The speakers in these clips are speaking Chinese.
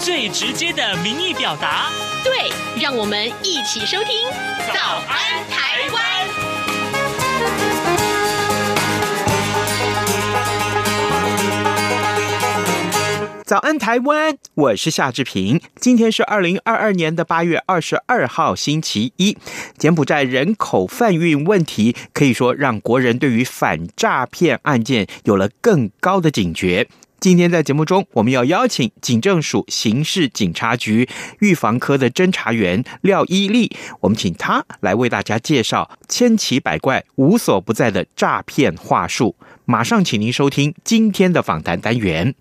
最直接的民意表达。对，让我们一起收听《早安台湾》。早安台湾，我是夏志平。今天是二零二二年的八月二十二号，星期一。柬埔寨人口贩运问题，可以说让国人对于反诈骗案件有了更高的警觉。今天在节目中，我们要邀请警政署刑事警察局预防科的侦查员廖伊俐，我们请他来为大家介绍千奇百怪、无所不在的诈骗话术。马上，请您收听今天的访谈单元。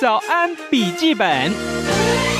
早安，笔记本。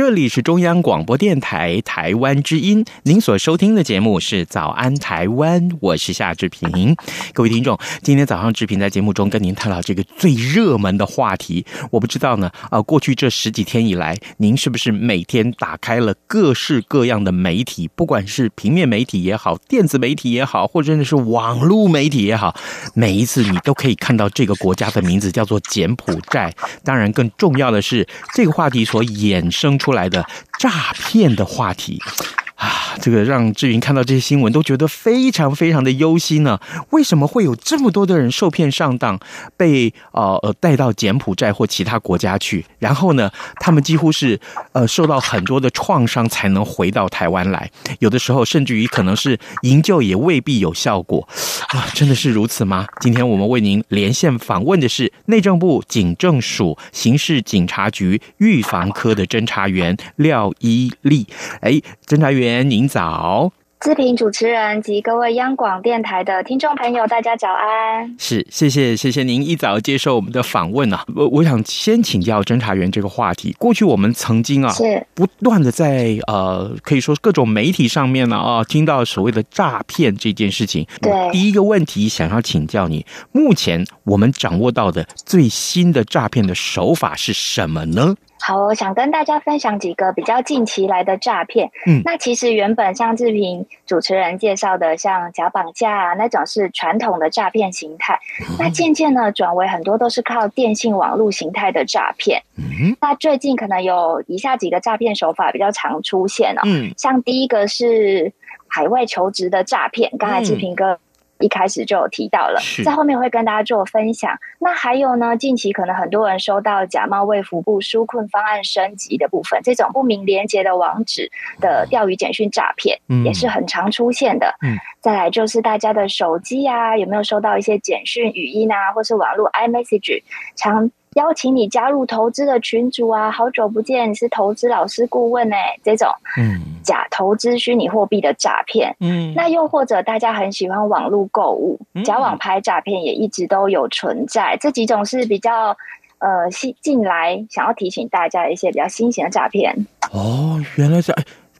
这里是中央广播电台台湾之音，您所收听的节目是《早安台湾》，我是夏志平。各位听众，今天早上志平在节目中跟您探讨这个最热门的话题。我不知道呢，啊，过去这十几天以来，您是不是每天打开了各式各样的媒体，不管是平面媒体也好，电子媒体也好，或者是网络媒体也好，每一次你都可以看到这个国家的名字叫做柬埔寨。当然，更重要的是这个话题所衍生出。出来的诈骗的话题。这个让志云看到这些新闻都觉得非常非常的忧心呢。为什么会有这么多的人受骗上当，被呃呃带到柬埔寨或其他国家去？然后呢，他们几乎是呃受到很多的创伤才能回到台湾来。有的时候甚至于可能是营救也未必有效果啊！真的是如此吗？今天我们为您连线访问的是内政部警政署刑事警察局预防科的侦查员廖伊俐。哎，侦查员。您早。志平主持人及各位央广电台的听众朋友，大家早安。是，谢谢，谢谢您一早接受我们的访问啊。我我想先请教侦查员这个话题。过去我们曾经啊，是不断的在呃，可以说各种媒体上面呢啊，听到所谓的诈骗这件事情。对，第一个问题想要请教你，目前我们掌握到的最新的诈骗的手法是什么呢？好，我想跟大家分享几个比较近期来的诈骗。嗯，那其实原本像志平主持人介绍的，像假绑架啊那种是传统的诈骗形态。嗯、那渐渐呢，转为很多都是靠电信网络形态的诈骗。嗯，那最近可能有以下几个诈骗手法比较常出现哦。嗯，像第一个是海外求职的诈骗，刚才志平哥。一开始就有提到了，在后面会跟大家做分享。那还有呢，近期可能很多人收到假冒卫福部纾困方案升级的部分，这种不明连接的网址的钓鱼简讯诈骗，也是很常出现的。嗯，再来就是大家的手机啊，有没有收到一些简讯、语音啊，或是网络 iMessage 常。邀请你加入投资的群组啊，好久不见，你是投资老师顾问哎，这种嗯假投资虚拟货币的诈骗，嗯，那又或者大家很喜欢网络购物，假网拍诈骗也一直都有存在，这几种是比较呃新进来想要提醒大家的一些比较新型的诈骗。哦，原来是。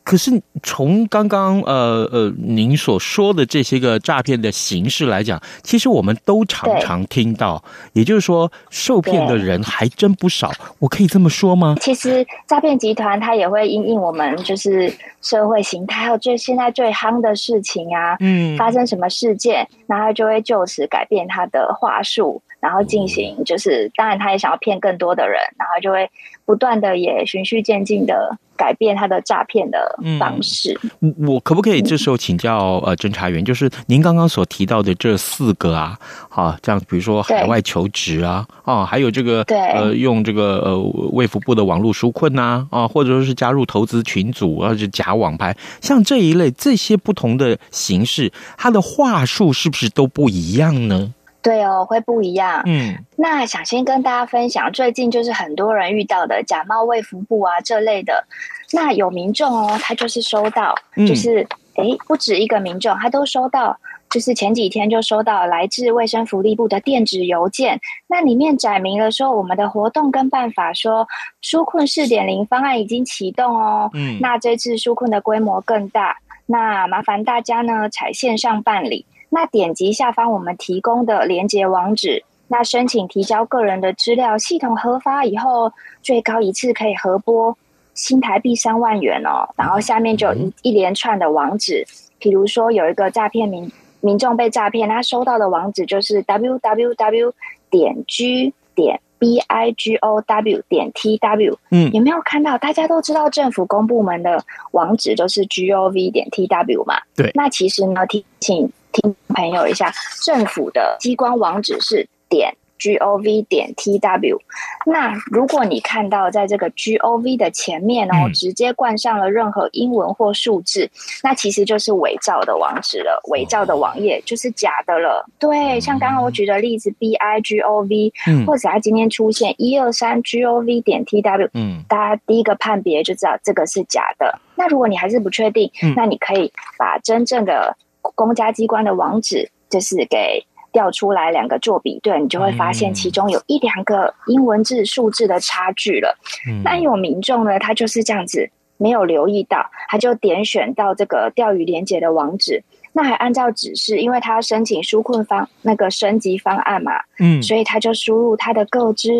可是从刚刚呃呃您所说的这些个诈骗的形式来讲，其实我们都常常听到，也就是说受骗的人还真不少。我可以这么说吗？其实诈骗集团它也会因应我们就是社会形态，还有最现在最夯的事情啊，嗯，发生什么事件，然后就会就此改变他的话术，然后进行就是当然他也想要骗更多的人，然后就会不断的也循序渐进的。改变他的诈骗的方式。嗯，我可不可以这时候请教呃侦查员，就是您刚刚所提到的这四个啊，啊，这样比如说海外求职啊，啊，还有这个对呃用这个呃卫福部的网络纾困呐，啊，或者说是加入投资群组啊，就假网拍，像这一类这些不同的形式，它的话术是不是都不一样呢？对哦，会不一样。嗯，那想先跟大家分享，最近就是很多人遇到的假冒卫福部啊这类的。那有民众哦，他就是收到，就是诶、嗯、不止一个民众，他都收到就是前几天就收到来自卫生福利部的电子邮件，那里面载明了说我们的活动跟办法，说纾困四点零方案已经启动哦。嗯，那这次纾困的规模更大，那麻烦大家呢采线上办理，那点击下方我们提供的连接网址，那申请提交个人的资料，系统核发以后，最高一次可以核拨新台币三万元哦。然后下面就有一一连串的网址，比如说有一个诈骗民。民众被诈骗，他收到的网址就是 www 点 g 点 b i g o w 点 t w。嗯，有没有看到？大家都知道政府公部门的网址都是 g o v 点 t w 嘛？对。那其实呢，提醒听朋友一下，政府的机关网址是点。G O V 点 T W，那如果你看到在这个 G O V 的前面哦，直接冠上了任何英文或数字，嗯，那其实就是伪造的网址了，伪造的网页就是假的了。对，像刚刚我举的例子 B I G O V，嗯，或者它今天出现一二三 G O V 点 T W，嗯，大家第一个判别就知道这个是假的。那如果你还是不确定，那你可以把真正的公家机关的网址，就是给。调出来两个做比对，你就会发现其中有一两个英文字数字的差距了。嗯、那有民众呢，他就是这样子没有留意到，他就点选到这个钓鱼连结的网址，那还按照指示，因为他要申请纾困方那个升级方案嘛，嗯，所以他就输入他的个资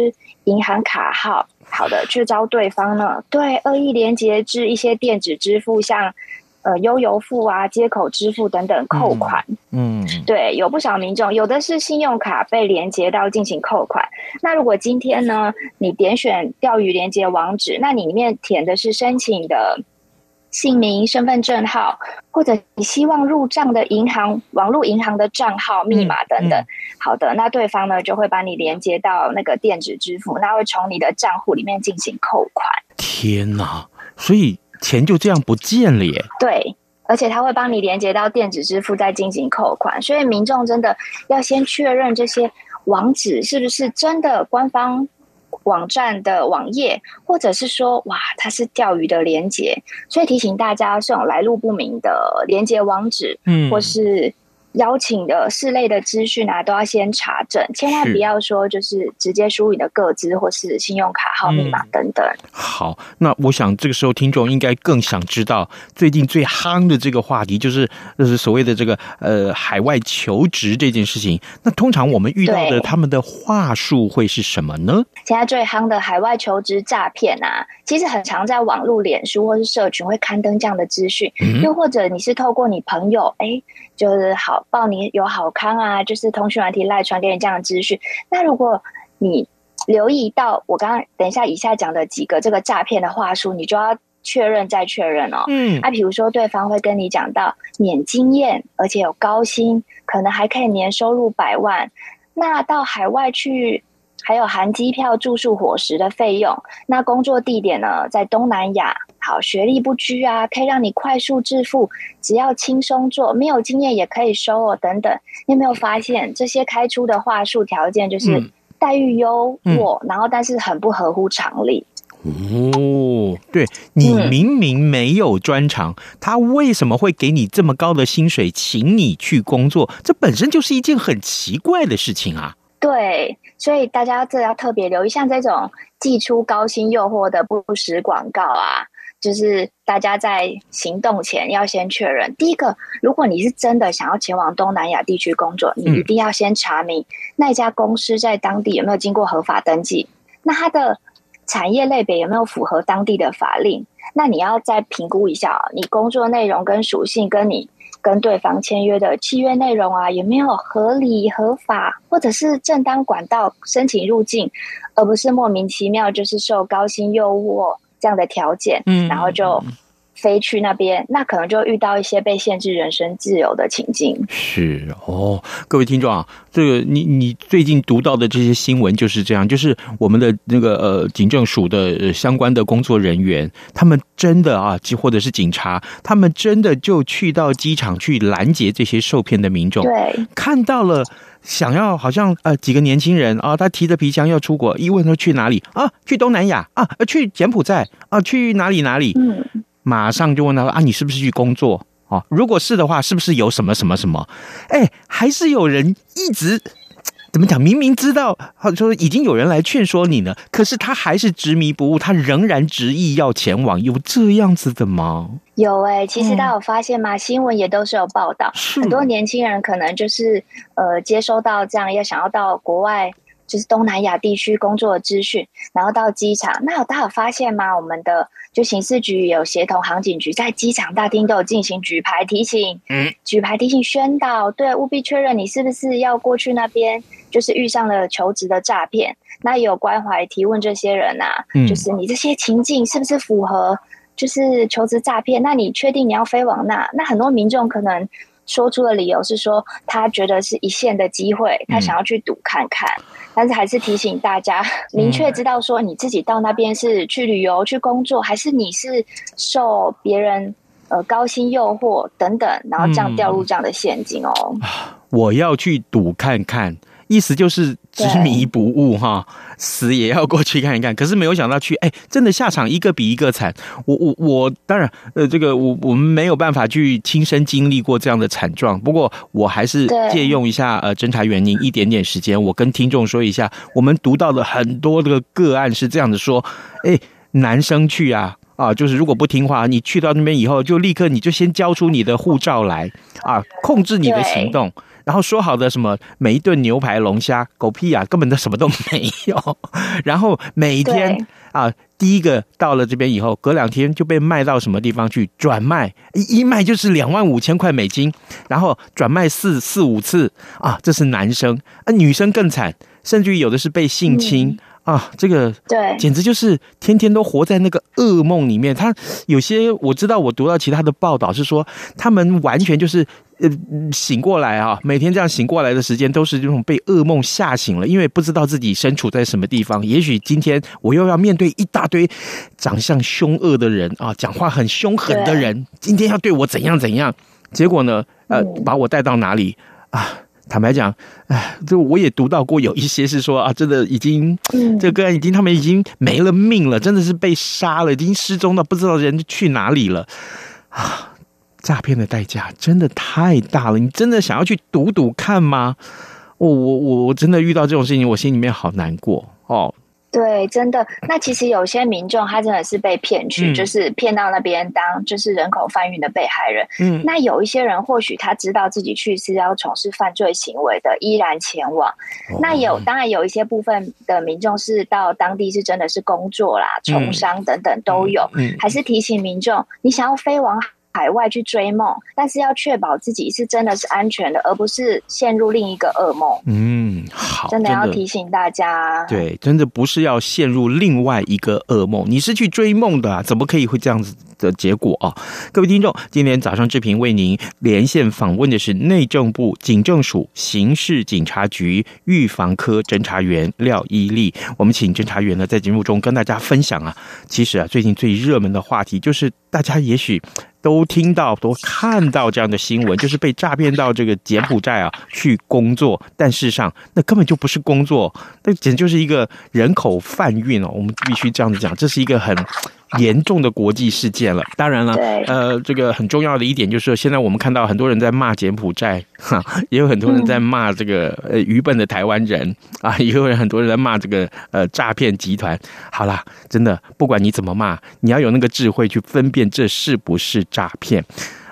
银行卡号，好的，去招对方呢，对，恶意连接至一些电子支付，像。呃，悠游付啊，接口支付等等扣款，嗯，嗯，对，有不少民众有的是信用卡被连接到进行扣款。那如果今天呢，你点选钓鱼连接网址，那你里面填的是申请的姓名、身份证号，或者你希望入账的银行网络银行的账号、密码等等。嗯嗯、好的，那对方呢就会把你连接到那个电子支付，那会从你的账户里面进行扣款。天哪，所以。钱就这样不见了耶？对，而且它会帮你连接到电子支付，再进行扣款。所以民众真的要先确认这些网址是不是真的官方网站的网页，或者是说，哇，它是钓鱼的连接。所以提醒大家，这种来路不明的连接网址，嗯，或是。邀请的四类的资讯啊，都要先查证，千万不要说就是直接输入你的个资或是信用卡号密码等等。嗯。好，那我想这个时候听众应该更想知道最近最夯的这个话题，就是就是所谓的这个呃海外求职这件事情。那通常我们遇到的他们的话术会是什么呢？现在最夯的海外求职诈骗啊，其实很常在网络、脸书或是社群会刊登这样的资讯，嗯，又或者你是透过你朋友哎。就是好报你有好康啊，就是通讯软体赖传给你这样的资讯。那如果你留意到我刚刚等一下以下讲的几个这个诈骗的话术，你就要确认再确认哦。嗯，啊比如说对方会跟你讲到免经验，而且有高薪，可能还可以年收入百万。那到海外去。还有含机票、住宿、伙食的费用。那工作地点呢，在东南亚。好，学历不拘啊，可以让你快速致富，只要轻松做，没有经验也可以收哦。等等，你有没有发现这些开出的话术条件就是待遇优渥，嗯、然后但是很不合乎常理。哦，对，你明明没有专长，嗯，他为什么会给你这么高的薪水，请你去工作？这本身就是一件很奇怪的事情啊。对，所以大家这要特别留意，像这种寄出高薪诱惑的不实广告啊，就是大家在行动前要先确认。第一个，如果你是真的想要前往东南亚地区工作，你一定要先查明那家公司在当地有没有经过合法登记，那它的产业类别有没有符合当地的法令？那你要再评估一下你工作内容跟属性跟你。跟对方签约的契约内容啊，有没有合理合法，或者是正当管道申请入境，而不是莫名其妙就是受高薪诱惑这样的条件，嗯，然后就。飞去那边，那可能就遇到一些被限制人身自由的情境。是哦，各位听众啊，这个你你最近读到的这些新闻就是这样，就是我们的那个呃警政署的相关的工作人员，他们真的啊，或者是警察，他们真的就去到机场去拦截这些受骗的民众。对，看到了，想要好像呃几个年轻人啊，他提着皮箱要出国，一问说去哪里啊？去东南亚啊？去柬埔寨啊？去哪里哪里？嗯。马上就问他说：“啊，你是不是去工作？哦，如果是的话，是不是有什么什么什么？哎，还是有人一直。怎么讲？明明知道，说已经有人来劝说你呢，可是他还是执迷不悟，他仍然执意要前往，有这样子的吗？有哎、欸，其实大家有发现吗？嗯、新闻也都是有报道，很多年轻人可能就是呃接收到这样要想要到国外，就是东南亚地区工作的资讯，然后到机场，那有大家有发现吗？我们的。就刑事局有协同航警局，在机场大厅都有进行举牌提醒，嗯，举牌提醒宣导，对，务必确认你是不是要过去那边，就是遇上了求职的诈骗。那也有关怀提问这些人啊，嗯，就是你这些情境是不是符合，就是求职诈骗？那你确定你要飞往那？那很多民众可能。说出的理由是说，他觉得是一线的机会，他想要去赌看看，嗯、但是还是提醒大家，明确知道说你自己到那边是去旅游、去工作，还是你是受别人呃高薪诱惑等等，然后这样掉入这样的陷阱哦。嗯、我要去赌看看。意思就是执迷不悟哈，死也要过去看一看。可是没有想到去，哎，真的下场一个比一个惨。我我我，当然，呃，这个我我们没有办法去亲身经历过这样的惨状。不过我还是借用一下呃侦查员您一点点时间，我跟听众说一下，我们读到的很多的个案是这样的说，哎，男生去啊啊，就是如果不听话，你去到那边以后，就立刻你就先交出你的护照来啊，控制你的行动。然后说好的什么每一顿牛排龙虾狗屁啊，根本都什么都没有。然后每一天啊，第一个到了这边以后，隔两天就被卖到什么地方去转卖，一卖就是两万五千块美金，然后转卖四四五次啊，这是男生啊，女生更惨，甚至于有的是被性侵。嗯啊，这个对，简直就是天天都活在那个噩梦里面。他有些我知道，我读到其他的报道是说，他们完全就是呃醒过来啊，每天这样醒过来的时间都是这种被噩梦吓醒了，因为不知道自己身处在什么地方。也许今天我又要面对一大堆长相凶恶的人啊，讲话很凶狠的人，今天要对我怎样怎样？结果呢，呃，把我带到哪里啊？坦白讲，哎，就我也读到过，有一些是说啊，真的已经，这个已经他们已经没了命了，真的是被杀了，已经失踪了，不知道人去哪里了啊！诈骗的代价真的太大了，你真的想要去赌赌看吗？我我我我真的遇到这种事情，我心里面好难过哦。对，真的。那其实有些民众他真的是被骗去，嗯、就是骗到那边当就是人口贩运的被害人。嗯，那有一些人或许他知道自己去是要从事犯罪行为的，依然前往。哦、那有当然有一些部分的民众是到当地是真的是工作啦、从商等等都有。嗯，嗯还是提醒民众，你想要飞往海外去追梦，但是要确保自己是真的是安全的，而不是陷入另一个噩梦。嗯，好，真的要提醒大家，对，真的不是要陷入另外一个噩梦，你是去追梦的啊，怎么可以会这样子的结果啊？各位听众，今天早上志平为您连线访问的是内政部警政署刑事警察局预防科侦查员廖伊俐。我们请侦查员呢在节目中跟大家分享啊，其实啊，最近最热门的话题就是大家也许。都听到、都看到这样的新闻，就是被诈骗到这个柬埔寨啊去工作，但事实上那根本就不是工作，那简直就是一个人口贩运哦。我们必须这样子讲，这是一个很严重的国际事件了。当然了，呃，这个很重要的一点就是，现在我们看到很多人在骂柬埔寨，哈，也有很多人在骂这个呃愚笨的台湾人啊，也有人很多人在骂这个呃诈骗集团。好啦，真的不管你怎么骂，你要有那个智慧去分辨这是不是诈骗。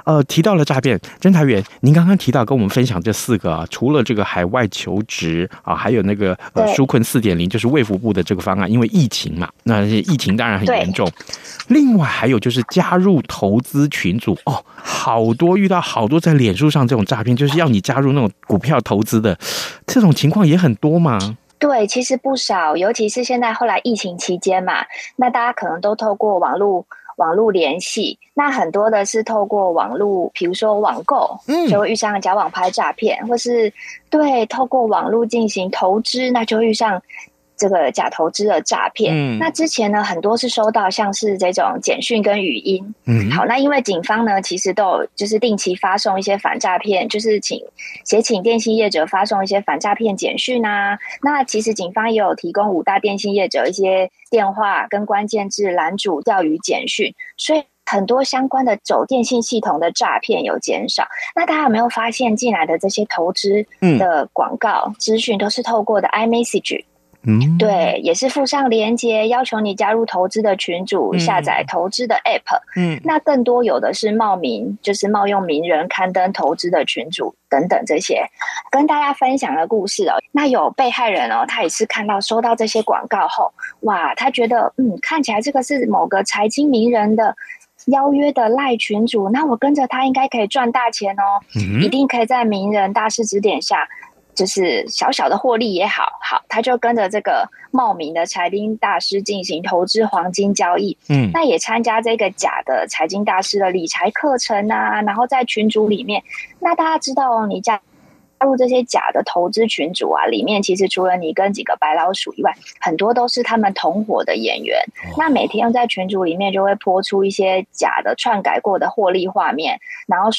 呃，提到了诈骗，侦查员，您刚刚提到跟我们分享这四个啊，除了这个海外求职啊，还有那个呃纾困四点零，就是卫福部的这个方案，因为疫情嘛，那疫情当然很严重。另外还有就是加入投资群组哦，好多遇到好多在脸书上这种诈骗，就是要你加入那种股票投资的，这种情况也很多嘛？对，其实不少，尤其是现在后来疫情期间嘛，那大家可能都透过网络。网络联系，那很多的是透过网络，比如说网购，嗯，就会遇上假网拍诈骗，或是对透过网络进行投资，那就遇上。这个假投资的诈骗，嗯，那之前呢，很多是收到像是这种简讯跟语音，嗯，好，那因为警方呢，其实都有就是定期发送一些反诈骗，就是请写请电信业者发送一些反诈骗简讯啊。那其实警方也有提供五大电信业者一些电话跟关键字拦阻钓鱼简讯，所以很多相关的走电信系统的诈骗有减少。那大家有没有发现进来的这些投资的广告资讯都是透过的 iMessage？嗯，对，也是附上连接，要求你加入投资的群组，嗯、下载投资的 App。嗯，那更多有的是冒名，就是冒用名人刊登投资的群组等等这些，跟大家分享的故事哦。那有被害人哦，他也是看到收到这些广告后，哇，他觉得嗯，看起来这个是某个财经名人的邀约的赖群主，那我跟着他应该可以赚大钱哦，嗯、一定可以在名人大师指点下。就是小小的获利也好，好，他就跟着这个冒名的财经大师进行投资黄金交易，嗯，那也参加这个假的财经大师的理财课程啊，然后在群组里面，那大家知道哦，你加入这些假的投资群组啊，里面其实除了你跟几个白老鼠以外，很多都是他们同伙的演员，那每天在群组里面就会播出一些假的篡改过的获利画面，然后。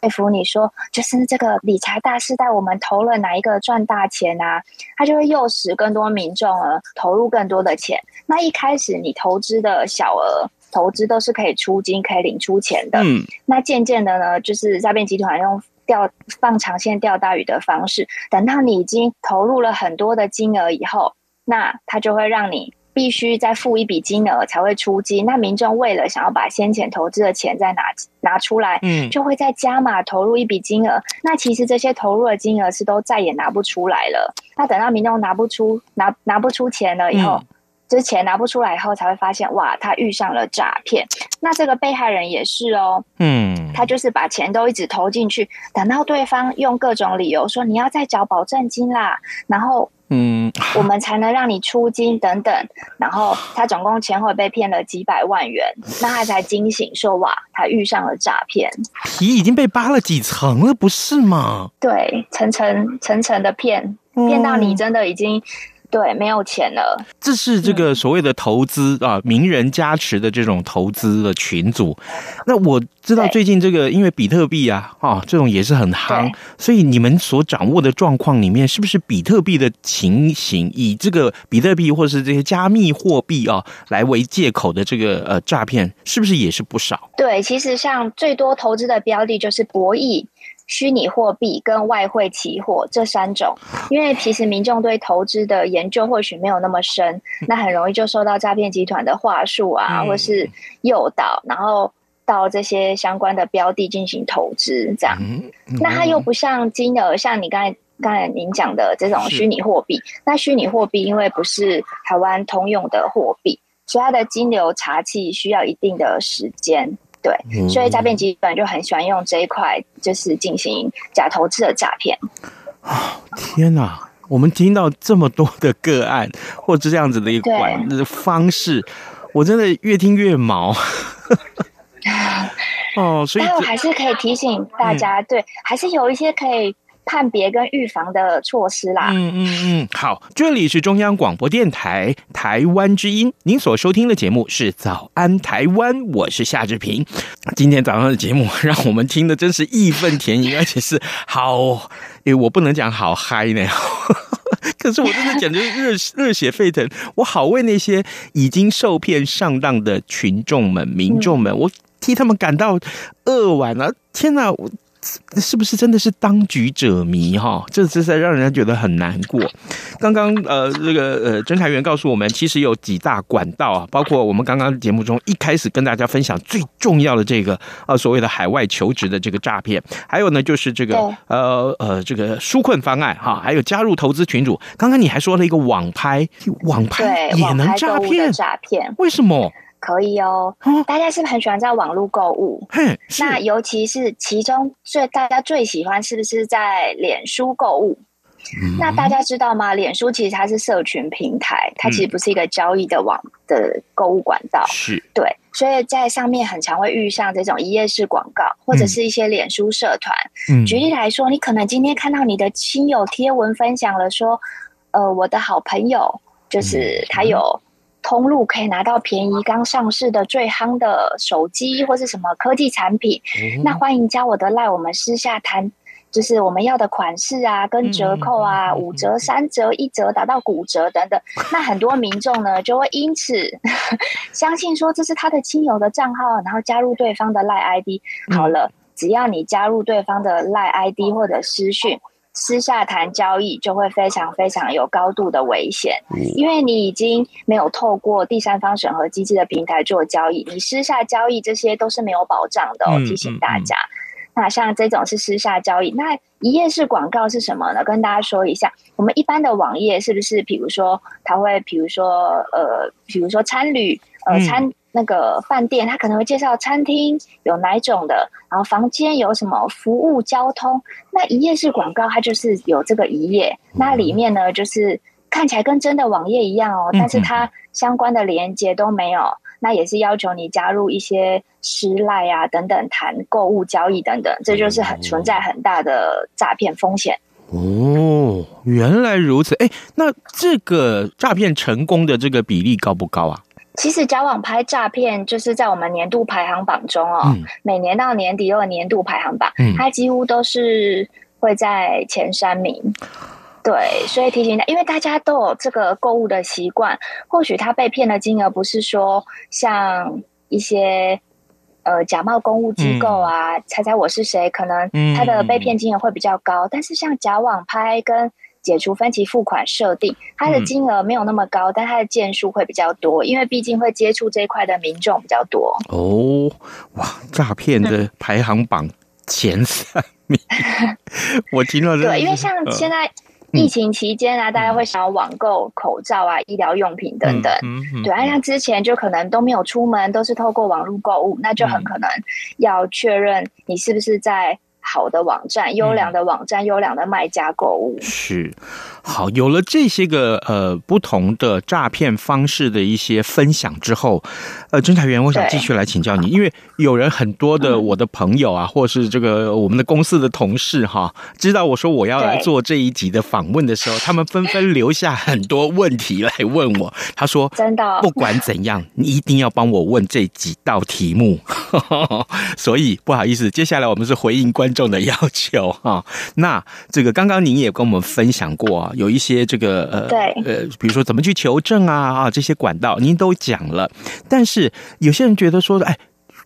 佩服你说，就是这个理财大师带我们投了哪一个赚大钱啊？他就会诱使更多民众呃投入更多的钱。那一开始你投资的小额投资都是可以出金、可以领出钱的。嗯，那渐渐的呢，就是诈骗集团用钓放长线钓大鱼的方式，等到你已经投入了很多的金额以后，那他就会让你。必须再付一笔金额才会出金，那民众为了想要把先前投资的钱再拿拿出来，嗯，就会再加码投入一笔金额。那其实这些投入的金额是都再也拿不出来了。那等到民众拿不出拿拿不出钱了以后，嗯，这钱拿不出来以后，才会发现哇，他遇上了诈骗。那这个被害人也是哦，嗯，他就是把钱都一直投进去，等到对方用各种理由说你要再缴保证金啦，然后。嗯，我们才能让你出金等等，然后他总共前后被骗了几百万元，那他才惊醒说哇，他遇上了诈骗，皮已经被扒了几层了，不是吗？对，层层层层的骗，骗到你真的已经。对，没有钱了。这是这个所谓的投资、嗯、啊，名人加持的这种投资的群组。那我知道最近这个因为比特币啊，啊，这种也是很夯，所以你们所掌握的状况里面，是不是比特币的情形，以这个比特币或是这些加密货币啊来为借口的这个呃诈骗，是不是也是不少？对，其实像最多投资的标的就是博弈。虚拟货币跟外汇期货这三种，因为其实民众对投资的研究或许没有那么深，那很容易就受到诈骗集团的话术啊，或是诱导，然后到这些相关的标的进行投资，这样。那它又不像金额，像你刚才刚才您讲的这种虚拟货币，那虚拟货币因为不是台湾通用的货币，所以它的金流查器需要一定的时间。对，所以诈骗集团就很喜欢用这一块，就是进行假投资的诈骗。啊，天哪！我们听到这么多的个案，或者这样子的一个管的方式，我真的越听越毛。哦，所以但我还是可以提醒大家，嗯、对，还是有一些可以。判别跟预防的措施啦。嗯嗯嗯，好，这里是中央广播电台台湾之音，您所收听的节目是早安台湾，我是夏志平。今天早上的节目 让我们听的真是义愤填膺，而且是好，因为我不能讲好嗨呢，可是我真的简直热热血沸腾，我好为那些已经受骗上当的群众们、民众们，我替他们感到扼腕啊！天哪，我。是不是真的是当局者迷哈？这这才让人家觉得很难过。刚刚呃，这个呃，侦查员告诉我们，其实有几大管道啊，包括我们刚刚节目中一开始跟大家分享最重要的这个呃所谓的海外求职的这个诈骗，还有呢就是这个呃呃这个纾困方案哈，还有加入投资群组。刚刚你还说了一个网拍，网拍也能诈骗？诈骗？为什么？可以哦，大家是不是很喜欢在网络购物？那尤其是其中最大家最喜欢是不是在脸书购物？嗯、那大家知道吗？脸书其实它是社群平台，它其实不是一个交易的网的购物管道。是对，所以在上面很常会遇上这种一页式广告，或者是一些脸书社团。嗯、举例来说，你可能今天看到你的亲友贴文分享了说，呃，我的好朋友就是他有。通路可以拿到便宜刚上市的最夯的手机或是什么科技产品，嗯、那欢迎加我的 LINE，我们私下谈就是我们要的款式啊，跟折扣啊，五折、三折、一折，达到骨折等等。那很多民众呢，就会因此 相信说这是他的亲友的账号，然后加入对方的赖 ID。好了，只要你加入对方的赖 ID 或者私讯，私下谈交易，就会非常非常有高度的危险，因为你已经没有透过第三方审核机制的平台做交易，你私下交易这些都是没有保障的哦。提醒大家。那像这种是私下交易，那一页式广告是什么呢？跟大家说一下，我们一般的网页是不是，比如说它会，比如说呃，比如说餐旅，呃，餐那个饭店，他可能会介绍餐厅有哪种的，然后房间有什么服务、交通。那一页式广告它就是有这个一页，那里面呢就是看起来跟真的网页一样哦，但是它相关的连接都没有。那也是要求你加入一些失赖啊等等，谈购物交易等等，这就是很存在很大的诈骗风险。哦，原来如此。哎，那这个诈骗成功的这个比例高不高啊？其实假网拍诈骗就是在我们年度排行榜中哦，嗯、每年到年底都有年度排行榜，嗯、它几乎都是会在前三名。对，所以提醒大家，因为大家都有这个购物的习惯，或许他被骗的金额不是说像一些呃假冒公务机构啊，嗯、猜猜我是谁，可能他的被骗金额会比较高。嗯、但是像假网拍跟解除分期付款设定，它的金额没有那么高，嗯、但它的件数会比较多，因为毕竟会接触这一块的民众比较多。哦，哇，诈骗的排行榜前三名，嗯、我听到这对，因为像现在。疫情期间啊，大家会想要网购口罩啊、医疗用品等等。对啊，像之前就可能都没有出门，都是透过网络购物，那就很可能要确认你是不是在。好的网站，优良的网站，优、嗯、良的卖家购物是好。有了这些个呃不同的诈骗方式的一些分享之后，呃，侦查员，我想继续来请教你，因为有人很多的我的朋友啊，嗯、或是这个我们的公司的同事哈，知道我说我要来做这一集的访问的时候，他们纷纷留下很多问题来问我。他说：“真的，不管怎样，你一定要帮我问这几道题目。”所以不好意思，接下来我们是回应观众。重的要求哈，那这个刚刚您也跟我们分享过啊，有一些这个呃，对呃，比如说怎么去求证啊啊，这些管道您都讲了，但是有些人觉得说，哎。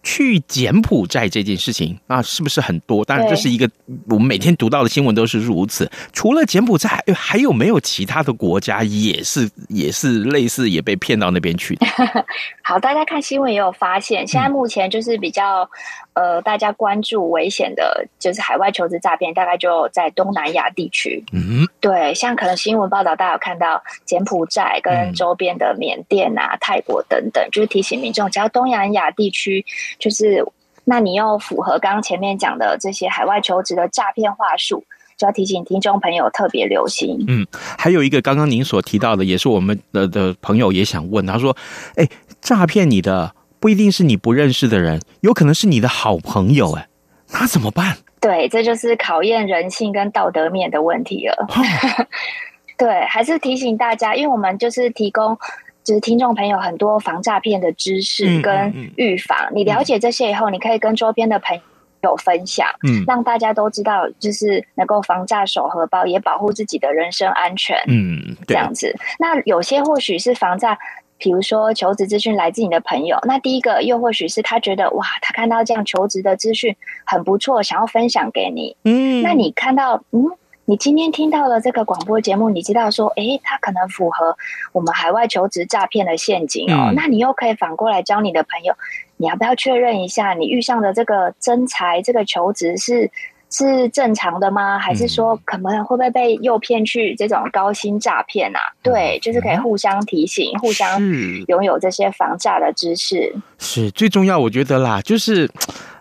去柬埔寨这件事情啊，是不是很多？当然，这是一个我们每天读到的新闻都是如此。除了柬埔寨，还有没有其他的国家也是 也是类似也被骗到那边去？好，大家看新闻也有发现，现在目前就是比较呃，大家关注危险的，就是海外求职诈骗，大概就在东南亚地区。嗯，对，像可能新闻报道大家有看到柬埔寨跟周边的缅甸啊、泰国等等，就是提醒民众，只要东南亚地区。就是，那你又符合刚刚前面讲的这些海外求职的诈骗话术，就要提醒听众朋友特别留心。嗯，还有一个刚刚您所提到的，也是我们的的朋友也想问，他说：“哎，诈骗你的不一定是你不认识的人，有可能是你的好朋友，哎，那怎么办？”对，这就是考验人性跟道德面的问题了。哦、对，还是提醒大家，因为我们就是提供。就是听众朋友很多防诈骗的知识跟预防，嗯嗯嗯、你了解这些以后，你可以跟周边的朋友分享，嗯，让大家都知道，就是能够防诈守荷包，也保护自己的人身安全，嗯，这样子。那有些或许是防诈，比如说求职资讯来自你的朋友，那第一个又或许是他觉得哇，他看到这样求职的资讯很不错，想要分享给你，嗯，那你看到，嗯。你今天听到了这个广播节目，你知道说，诶，它可能符合我们海外求职诈骗的陷阱哦。嗯、那你又可以反过来教你的朋友，你要不要确认一下，你遇上的这个真才这个求职是是正常的吗？还是说可能会不会被诱骗去这种高薪诈骗啊？嗯、对，就是可以互相提醒，嗯、互相拥有这些防诈的知识。是最重要，我觉得啦，就是，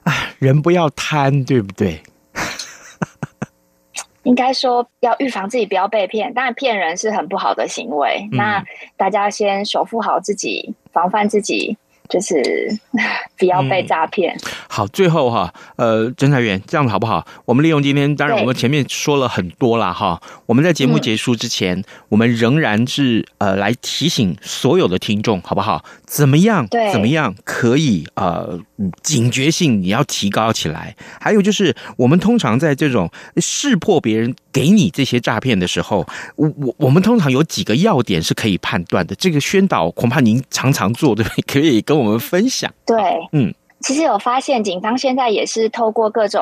啊，人不要贪，对不对？应该说要预防自己不要被骗，当然骗人是很不好的行为。嗯、那大家先守护好自己，防范自己，就是 不要被诈骗。嗯、好，最后哈，呃，侦查员，这样子好不好？我们利用今天，当然我们前面说了很多了哈。我们在节目结束之前，嗯、我们仍然是呃来提醒所有的听众，好不好？怎么样？怎么样可以呃？嗯，警觉性你要提高起来。还有就是，我们通常在这种识破别人给你这些诈骗的时候，我我我们通常有几个要点是可以判断的。这个宣导恐怕您常常做，对不对？可以跟我们分享。对，嗯。其实有发现，警方现在也是透过各种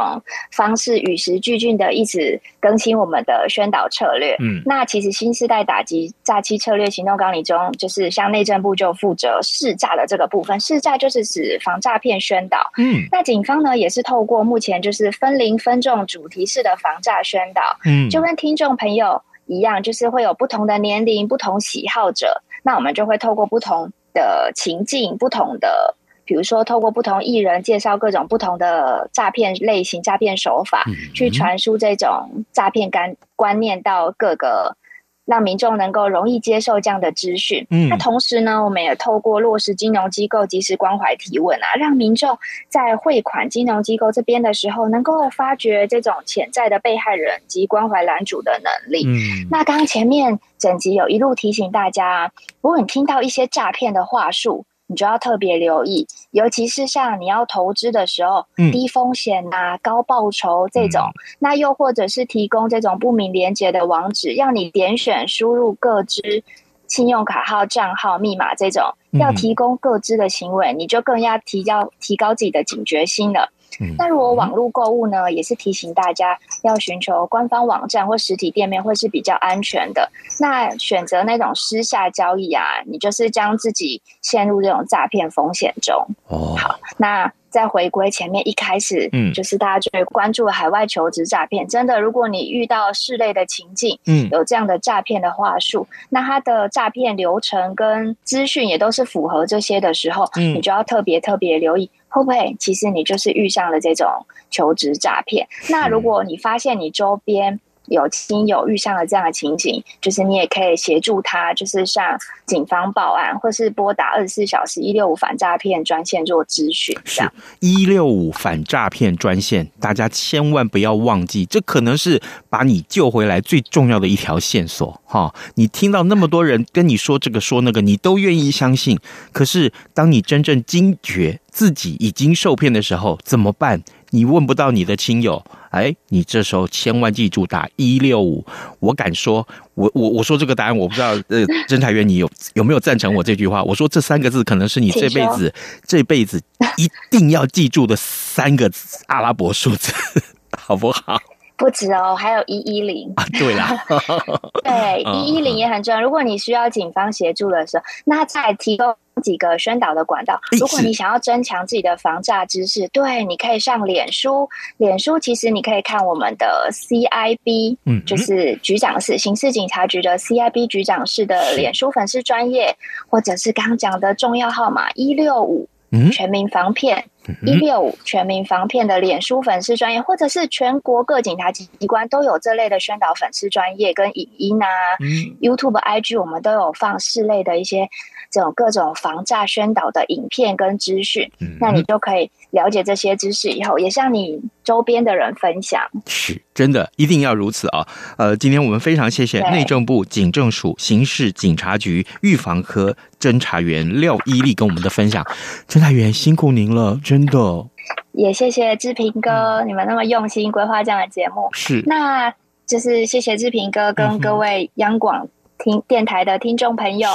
方式与时俱进的，一直更新我们的宣导策略。嗯，那其实新时代打击诈欺策略行动纲领中，就是像内政部就负责试诈的这个部分。试诈就是指防诈骗宣导。嗯，那警方呢也是透过目前就是分龄分众主题式的防诈宣导。嗯，就跟听众朋友一样，就是会有不同的年龄、不同喜好者，那我们就会透过不同的情境、不同的。比如说，透过不同艺人介绍各种不同的诈骗类型、诈骗手法，去传输这种诈骗观观念到各个，让民众能够容易接受这样的资讯。嗯，那同时呢，我们也透过落实金融机构及时关怀提问啊，让民众在汇款金融机构这边的时候，能够发掘这种潜在的被害人及关怀拦主的能力。嗯，那刚刚前面整集有一路提醒大家，如果你听到一些诈骗的话术。你就要特别留意，尤其是像你要投资的时候，嗯、低风险啊、高报酬这种，嗯、那又或者是提供这种不明连接的网址，要你点选输入各支、信用卡号、账号、密码这种，要提供各支的行为，你就更要提高提高自己的警觉心了。那如果网络购物呢，也是提醒大家要寻求官方网站或实体店面会是比较安全的。那选择那种私下交易啊，你就是将自己陷入这种诈骗风险中。哦，好，那。再回归前面一开始，嗯，就是大家就会关注海外求职诈骗。真的，如果你遇到室内的情境，嗯，有这样的诈骗的话术，那它的诈骗流程跟资讯也都是符合这些的时候，嗯，你就要特别特别留意，会不会其实你就是遇上了这种求职诈骗？那如果你发现你周边，有亲友遇上了这样的情景，就是你也可以协助他，就是向警方报案，或是拨打二十四小时一六五反诈骗专线做咨询。是一六五反诈骗专线，大家千万不要忘记，这可能是把你救回来最重要的一条线索。哈，你听到那么多人跟你说这个说那个，你都愿意相信，可是当你真正惊觉自己已经受骗的时候，怎么办？你问不到你的亲友，哎，你这时候千万记住打一六五。我敢说，我我我说这个答案，我不知道，呃，侦查员你有有没有赞成我这句话？我说这三个字可能是你这辈子这辈子一定要记住的三个阿拉伯数字，好不好？不止哦，还有一一零啊，对啦，对，一一零也很重要。如果你需要警方协助的时候，那再提供几个宣导的管道。如果你想要增强自己的防诈知识，对，你可以上脸书。脸书其实你可以看我们的 CIB，嗯，就是局长室刑事警察局的 CIB 局长室的脸书粉丝专业，或者是刚刚讲的重要号码一六五，全民防骗。一六五全民防骗的脸书粉丝专业，或者是全国各警察机关都有这类的宣导粉丝专业跟影音啊、嗯、YouTube、IG，我们都有放室内的一些这种各种防诈宣导的影片跟资讯，嗯、那你就可以了解这些知识以后，也向你周边的人分享。是，真的一定要如此啊！呃，今天我们非常谢谢内政部警政署刑事警察局预防科侦查员廖伊利跟我们的分享，侦查员辛苦您了。真的，也谢谢志平哥，嗯、你们那么用心规划这样的节目，是，那就是谢谢志平哥跟各位央广听电台的听众朋友，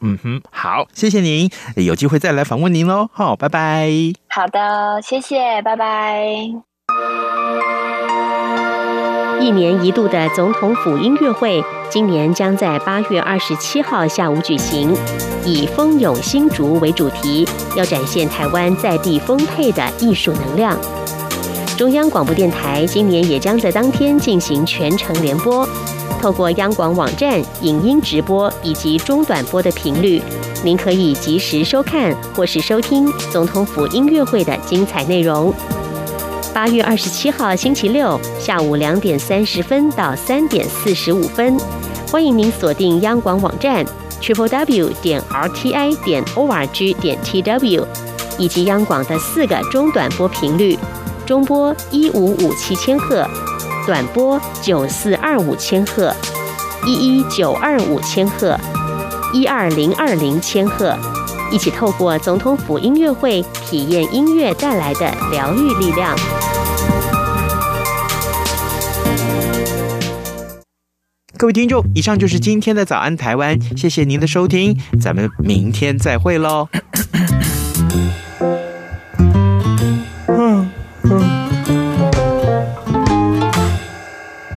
嗯哼，好，谢谢您，有机会再来访问您喽，好，拜拜，好的，谢谢，拜拜。一年一度的总统府音乐会，今年将在八月二十七号下午举行，以“蜂拥新竹”为主题，要展现台湾在地丰沛的艺术能量。中央广播电台今年也将在当天进行全程联播，透过央广网站影音直播以及中短波的频率，您可以及时收看或是收听总统府音乐会的精彩内容。八月二十七号星期六下午两点三十分到三点四十五分，欢迎您锁定央广网站 triple w 点 r t i 点 o r g 点 t w，以及央广的四个中短波频率：中波一五五七千赫，短波九四二五千赫，一一九二五千赫，一二零二零千赫。一起透过总统府音乐会，体验音乐带来的疗愈力量。各位听众，以上就是今天的早安台湾，谢谢您的收听，咱们明天再会喽。